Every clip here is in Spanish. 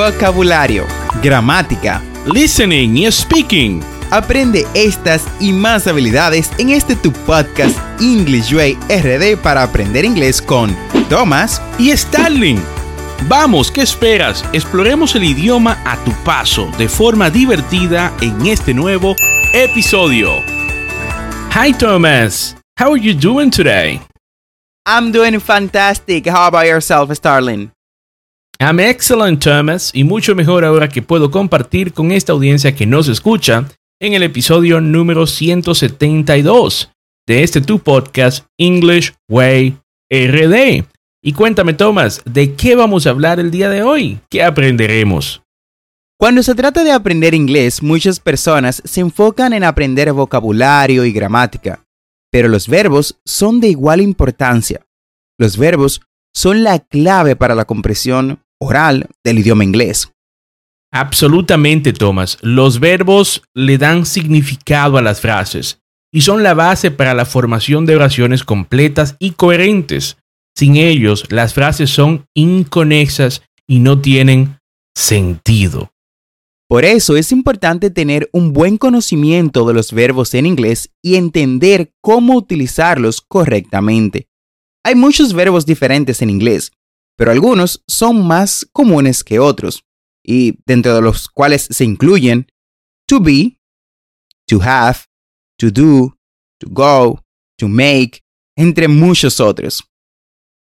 vocabulario, gramática, listening y speaking. Aprende estas y más habilidades en este tu podcast English Way RD para aprender inglés con Thomas y Starling. Vamos, ¿qué esperas? Exploremos el idioma a tu paso de forma divertida en este nuevo episodio. Hi Thomas, how are you doing today? I'm doing fantastic. How about yourself, Starling? I'm excellent, Thomas, y mucho mejor ahora que puedo compartir con esta audiencia que nos escucha en el episodio número 172 de este tu podcast English Way RD. Y cuéntame, Thomas, ¿de qué vamos a hablar el día de hoy? ¿Qué aprenderemos? Cuando se trata de aprender inglés, muchas personas se enfocan en aprender vocabulario y gramática, pero los verbos son de igual importancia. Los verbos son la clave para la comprensión oral del idioma inglés. Absolutamente, Thomas. Los verbos le dan significado a las frases y son la base para la formación de oraciones completas y coherentes. Sin ellos, las frases son inconexas y no tienen sentido. Por eso es importante tener un buen conocimiento de los verbos en inglés y entender cómo utilizarlos correctamente. Hay muchos verbos diferentes en inglés, pero algunos son más comunes que otros, y dentro de los cuales se incluyen to be, to have, to do, to go, to make, entre muchos otros.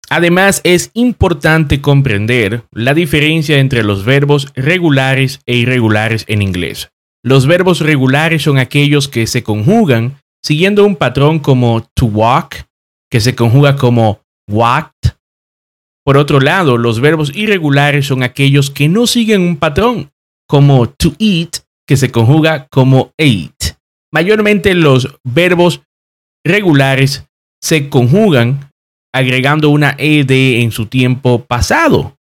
Además, es importante comprender la diferencia entre los verbos regulares e irregulares en inglés. Los verbos regulares son aquellos que se conjugan siguiendo un patrón como to walk, que se conjuga como walked. Por otro lado, los verbos irregulares son aquellos que no siguen un patrón, como to eat, que se conjuga como ate. Mayormente los verbos regulares se conjugan agregando una ed en su tiempo pasado.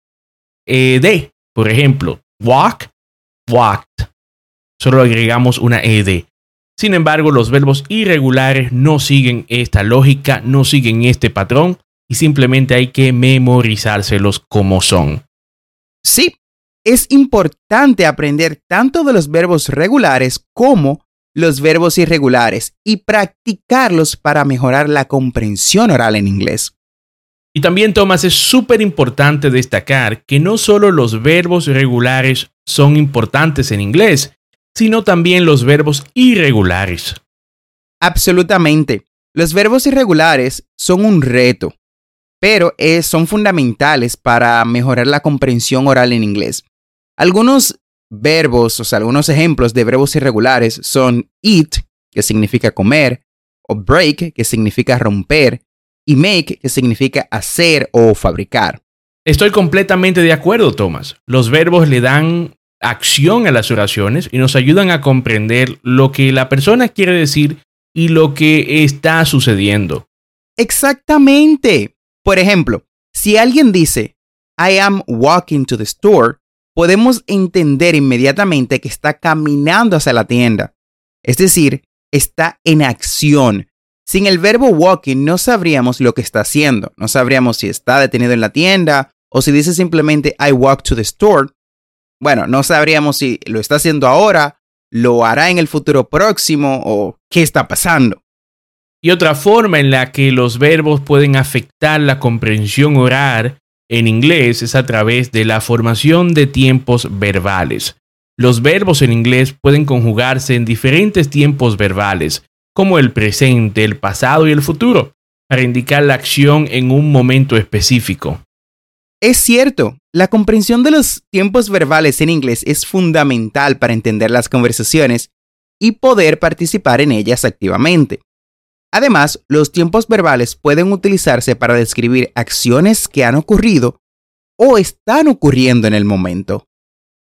Ed, por ejemplo, walk, walked. Solo agregamos una ed. Sin embargo, los verbos irregulares no siguen esta lógica, no siguen este patrón y simplemente hay que memorizárselos como son. Sí, es importante aprender tanto de los verbos regulares como los verbos irregulares y practicarlos para mejorar la comprensión oral en inglés. Y también, Tomás, es súper importante destacar que no solo los verbos regulares son importantes en inglés, sino también los verbos irregulares. Absolutamente. Los verbos irregulares son un reto, pero son fundamentales para mejorar la comprensión oral en inglés. Algunos verbos, o sea, algunos ejemplos de verbos irregulares son eat, que significa comer, o break, que significa romper, y make, que significa hacer o fabricar. Estoy completamente de acuerdo, Thomas. Los verbos le dan acción a las oraciones y nos ayudan a comprender lo que la persona quiere decir y lo que está sucediendo. Exactamente. Por ejemplo, si alguien dice, I am walking to the store, podemos entender inmediatamente que está caminando hacia la tienda. Es decir, está en acción, sin el verbo walking no sabríamos lo que está haciendo. No sabríamos si está detenido en la tienda o si dice simplemente I walk to the store. Bueno, no sabríamos si lo está haciendo ahora, lo hará en el futuro próximo o qué está pasando. Y otra forma en la que los verbos pueden afectar la comprensión oral en inglés es a través de la formación de tiempos verbales. Los verbos en inglés pueden conjugarse en diferentes tiempos verbales, como el presente, el pasado y el futuro, para indicar la acción en un momento específico. Es cierto, la comprensión de los tiempos verbales en inglés es fundamental para entender las conversaciones y poder participar en ellas activamente. Además, los tiempos verbales pueden utilizarse para describir acciones que han ocurrido o están ocurriendo en el momento.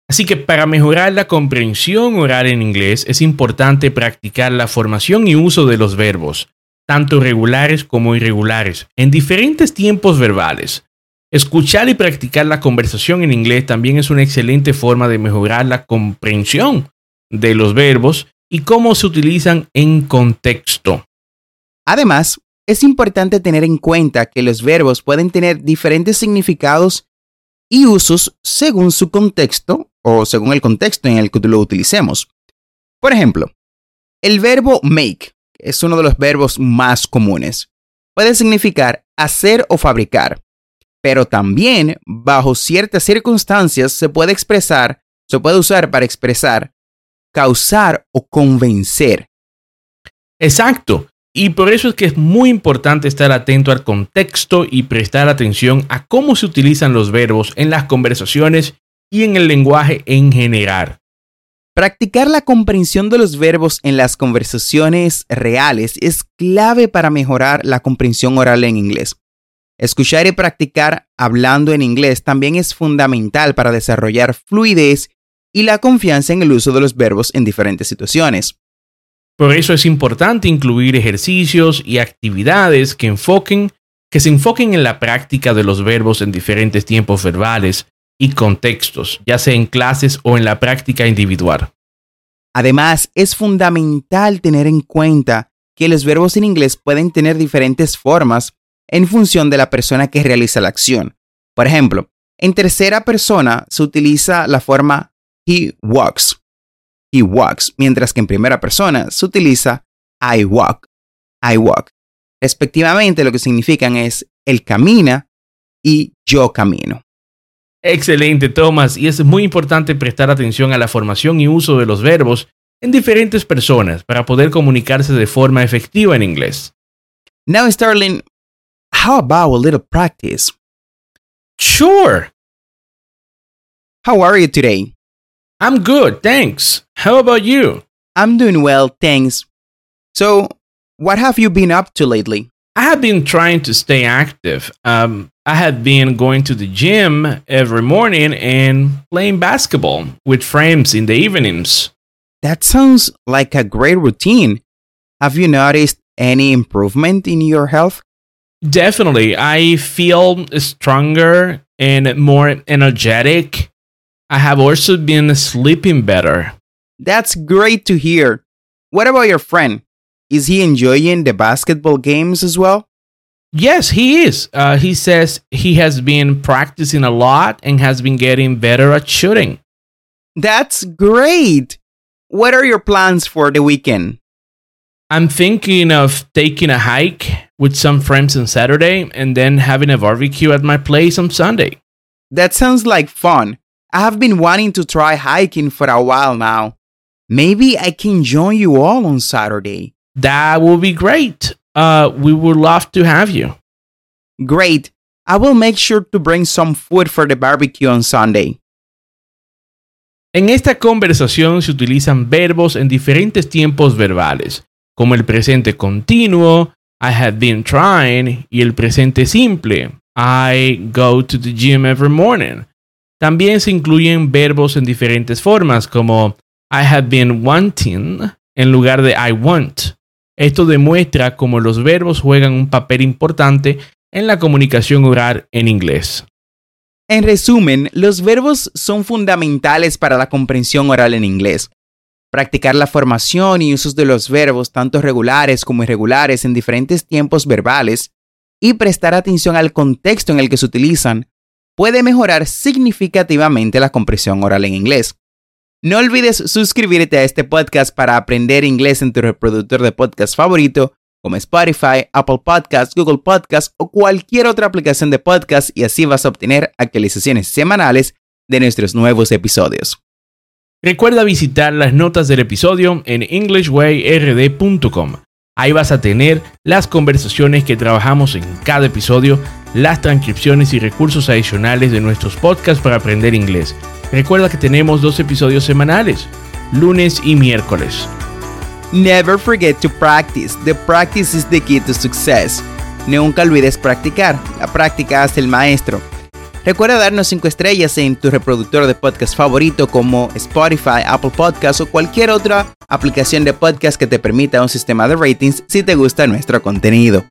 Así que para mejorar la comprensión oral en inglés es importante practicar la formación y uso de los verbos, tanto regulares como irregulares, en diferentes tiempos verbales. Escuchar y practicar la conversación en inglés también es una excelente forma de mejorar la comprensión de los verbos y cómo se utilizan en contexto. Además, es importante tener en cuenta que los verbos pueden tener diferentes significados y usos según su contexto o según el contexto en el que lo utilicemos. Por ejemplo, el verbo make es uno de los verbos más comunes. Puede significar hacer o fabricar, pero también bajo ciertas circunstancias se puede expresar, se puede usar para expresar causar o convencer. Exacto. Y por eso es que es muy importante estar atento al contexto y prestar atención a cómo se utilizan los verbos en las conversaciones y en el lenguaje en general. Practicar la comprensión de los verbos en las conversaciones reales es clave para mejorar la comprensión oral en inglés. Escuchar y practicar hablando en inglés también es fundamental para desarrollar fluidez y la confianza en el uso de los verbos en diferentes situaciones. Por eso es importante incluir ejercicios y actividades que enfoquen que se enfoquen en la práctica de los verbos en diferentes tiempos verbales y contextos, ya sea en clases o en la práctica individual. Además, es fundamental tener en cuenta que los verbos en inglés pueden tener diferentes formas en función de la persona que realiza la acción. Por ejemplo, en tercera persona se utiliza la forma he walks. He walks, mientras que en primera persona se utiliza I walk. I walk. Respectivamente, lo que significan es él camina y yo camino. Excelente, Thomas. Y es muy importante prestar atención a la formación y uso de los verbos en diferentes personas para poder comunicarse de forma efectiva en inglés. Now, Starling, how about a little practice? Sure. How are you today? I'm good, thanks. How about you? I'm doing well, thanks. So, what have you been up to lately? I have been trying to stay active. Um, I have been going to the gym every morning and playing basketball with friends in the evenings. That sounds like a great routine. Have you noticed any improvement in your health? Definitely. I feel stronger and more energetic. I have also been sleeping better. That's great to hear. What about your friend? Is he enjoying the basketball games as well? Yes, he is. Uh, he says he has been practicing a lot and has been getting better at shooting. That's great. What are your plans for the weekend? I'm thinking of taking a hike with some friends on Saturday and then having a barbecue at my place on Sunday. That sounds like fun. I have been wanting to try hiking for a while now. Maybe I can join you all on Saturday. That will be great. Uh, we would love to have you. Great. I will make sure to bring some food for the barbecue on Sunday. En esta conversación se utilizan verbos en diferentes tiempos verbales, como el presente continuo, I have been trying, y el presente simple, I go to the gym every morning. También se incluyen verbos en diferentes formas, como I have been wanting en lugar de I want. Esto demuestra cómo los verbos juegan un papel importante en la comunicación oral en inglés. En resumen, los verbos son fundamentales para la comprensión oral en inglés. Practicar la formación y usos de los verbos, tanto regulares como irregulares, en diferentes tiempos verbales, y prestar atención al contexto en el que se utilizan, puede mejorar significativamente la comprensión oral en inglés. No olvides suscribirte a este podcast para aprender inglés en tu reproductor de podcast favorito, como Spotify, Apple Podcasts, Google Podcasts o cualquier otra aplicación de podcast y así vas a obtener actualizaciones semanales de nuestros nuevos episodios. Recuerda visitar las notas del episodio en englishwayrd.com. Ahí vas a tener las conversaciones que trabajamos en cada episodio, las transcripciones y recursos adicionales de nuestros podcasts para aprender inglés. Recuerda que tenemos dos episodios semanales, lunes y miércoles. Never forget to practice. The practice is the key to success. Nunca olvides practicar. La práctica hace el maestro. Recuerda darnos 5 estrellas en tu reproductor de podcast favorito como Spotify, Apple Podcasts o cualquier otra aplicación de podcast que te permita un sistema de ratings si te gusta nuestro contenido.